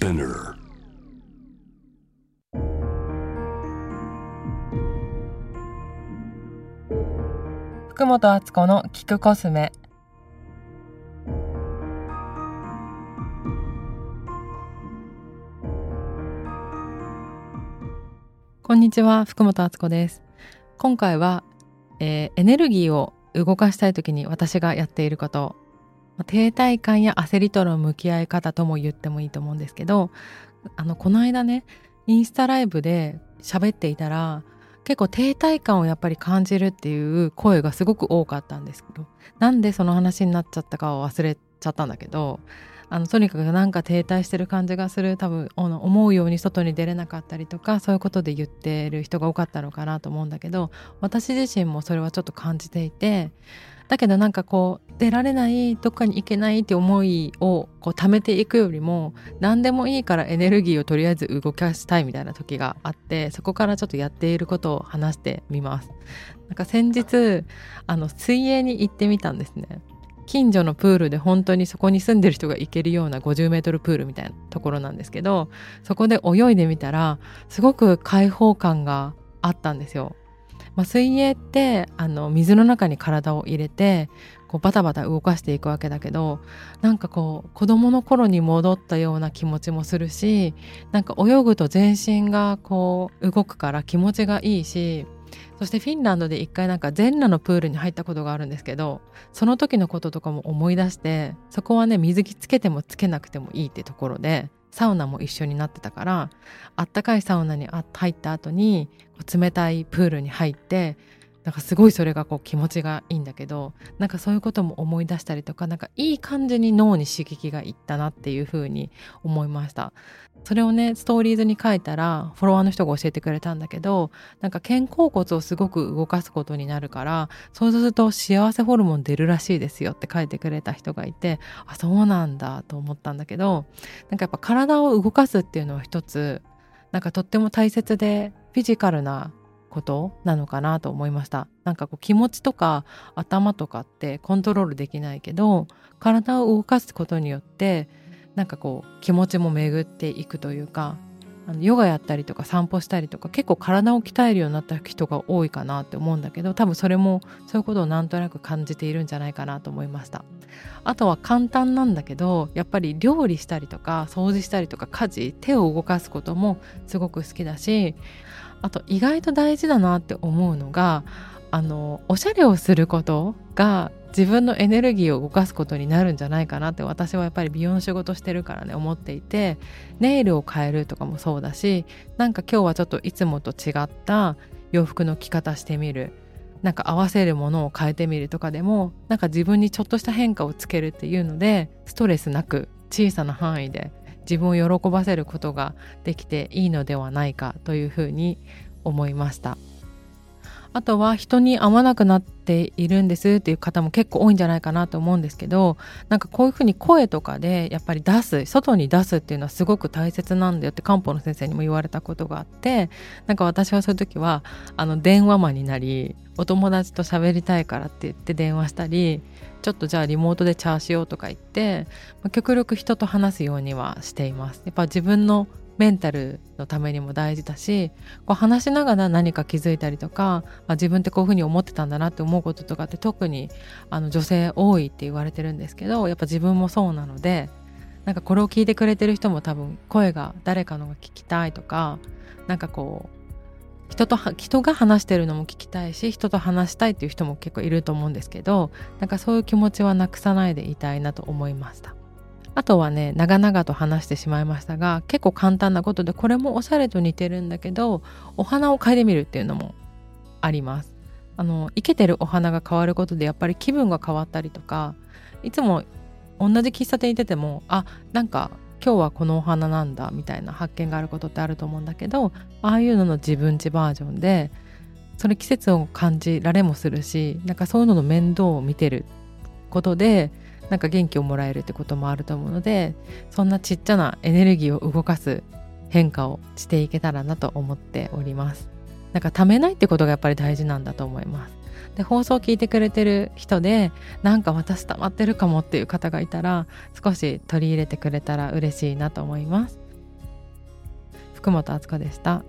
Spinner. 福本敦子の聞くコスメ。こんにちは福本敦子です。今回は、えーエネルギーを動かしたい時に私がやっていること。停滞感や焦りとの向き合い方とも言ってもいいと思うんですけどあのこの間ねインスタライブで喋っていたら結構停滞感をやっぱり感じるっていう声がすごく多かったんですけどなんでその話になっちゃったかは忘れちゃったんだけどあのとにかくなんか停滞してる感じがする多分思うように外に出れなかったりとかそういうことで言ってる人が多かったのかなと思うんだけど私自身もそれはちょっと感じていてだけどなんかこう出られないどっかに行けないって思いをこう溜めていくよりも何でもいいからエネルギーをとりあえず動かしたいみたいな時があってそこからちょっとやっていることを話してみます。なんか先日あの水泳に行ってみたんですね。近所のプールで本当にそこに住んでる人が行けるような50メートルプールみたいなところなんですけどそこで泳いでみたらすごく開放感があったんですよ。まあ、水泳ってあの水の中に体を入れてこうバタバタ動かしていくわけだけどなんかこう子供の頃に戻ったような気持ちもするしなんか泳ぐと全身がこう動くから気持ちがいいしそしてフィンランドで一回なんか全裸のプールに入ったことがあるんですけどその時のこととかも思い出してそこはね水着つけてもつけなくてもいいってところでサウナも一緒になってたからあったかいサウナに入った後に冷たいプールに入ってなんかすごいそれがこう気持ちがいいんだけどなんかそういうことも思い出したりとかなんかいい感じに脳に刺激がいったなっていうふうに思いました。それをねストーリーズに書いたらフォロワーの人が教えてくれたんだけどなんか肩甲骨をすごく動かすことになるからそうすると幸せホルモン出るらしいですよって書いてくれた人がいてあそうなんだと思ったんだけどなんかやっぱ体を動かすっていうのは一つなんかとっても大切でフィジカルなことなのかなと思いました。なんかこう気持ちとか頭とかってコントロールできないけど体を動かすことによってなんかこう気持ちも巡っていくというかあのヨガやったりとか散歩したりとか結構体を鍛えるようになった人が多いかなって思うんだけど多分それもそういうことをなんとなく感じているんじゃないかなと思いました。あとは簡単なんだけどやっぱり料理したりとか掃除したりとか家事手を動かすこともすごく好きだしあと意外と大事だなって思うのがあのおしゃれをすることが自分のエネルギーを動かすことになるんじゃないかなって私はやっぱり美容の仕事してるからね思っていてネイルを変えるとかもそうだしなんか今日はちょっといつもと違った洋服の着方してみるなんか合わせるものを変えてみるとかでもなんか自分にちょっとした変化をつけるっていうのでストレスなく小さな範囲で自分を喜ばせることができていいのではないかというふうに思いました。あとは人に会わなくなっているんですっていう方も結構多いんじゃないかなと思うんですけどなんかこういうふうに声とかでやっぱり出す外に出すっていうのはすごく大切なんだよって漢方の先生にも言われたことがあってなんか私はそういう時はあの電話マンになりお友達と喋りたいからって言って電話したりちょっとじゃあリモートでチャーしようとか言って、極力人と話すようにはしています。やっぱ自分のメンタルのためにも大事だしこう話しながら何か気づいたりとか、まあ、自分ってこういうふうに思ってたんだなって思うこととかって特にあの女性多いって言われてるんですけどやっぱ自分もそうなのでなんかこれを聞いてくれてる人も多分声が誰かのが聞きたいとかなんかこう人と人が話してるのも聞きたいし人と話したいっていう人も結構いると思うんですけどなんかそういう気持ちはなくさないでいたいなと思いました。あとはね長々と話してしまいましたが結構簡単なことでこれもおしゃれと似てるんだけどお花を嗅いでみるっていうのもあります。あの生けてるお花が変わることでやっぱり気分が変わったりとかいつも同じ喫茶店行っててもあなんか今日はこのお花なんだみたいな発見があることってあると思うんだけどああいうのの自分家バージョンでそれ季節を感じられもするしなんかそういうのの面倒を見てることでなんか元気をもらえるってこともあると思うのでそんなちっちゃなエネルギーを動かす変化をしていけたらなと思っております。なんかためないってことがやっぱり大事なんだと思います。で放送を聞いてくれてる人でなんか私溜まってるかもっていう方がいたら少し取り入れてくれたら嬉しいなと思います。福本敦子でした。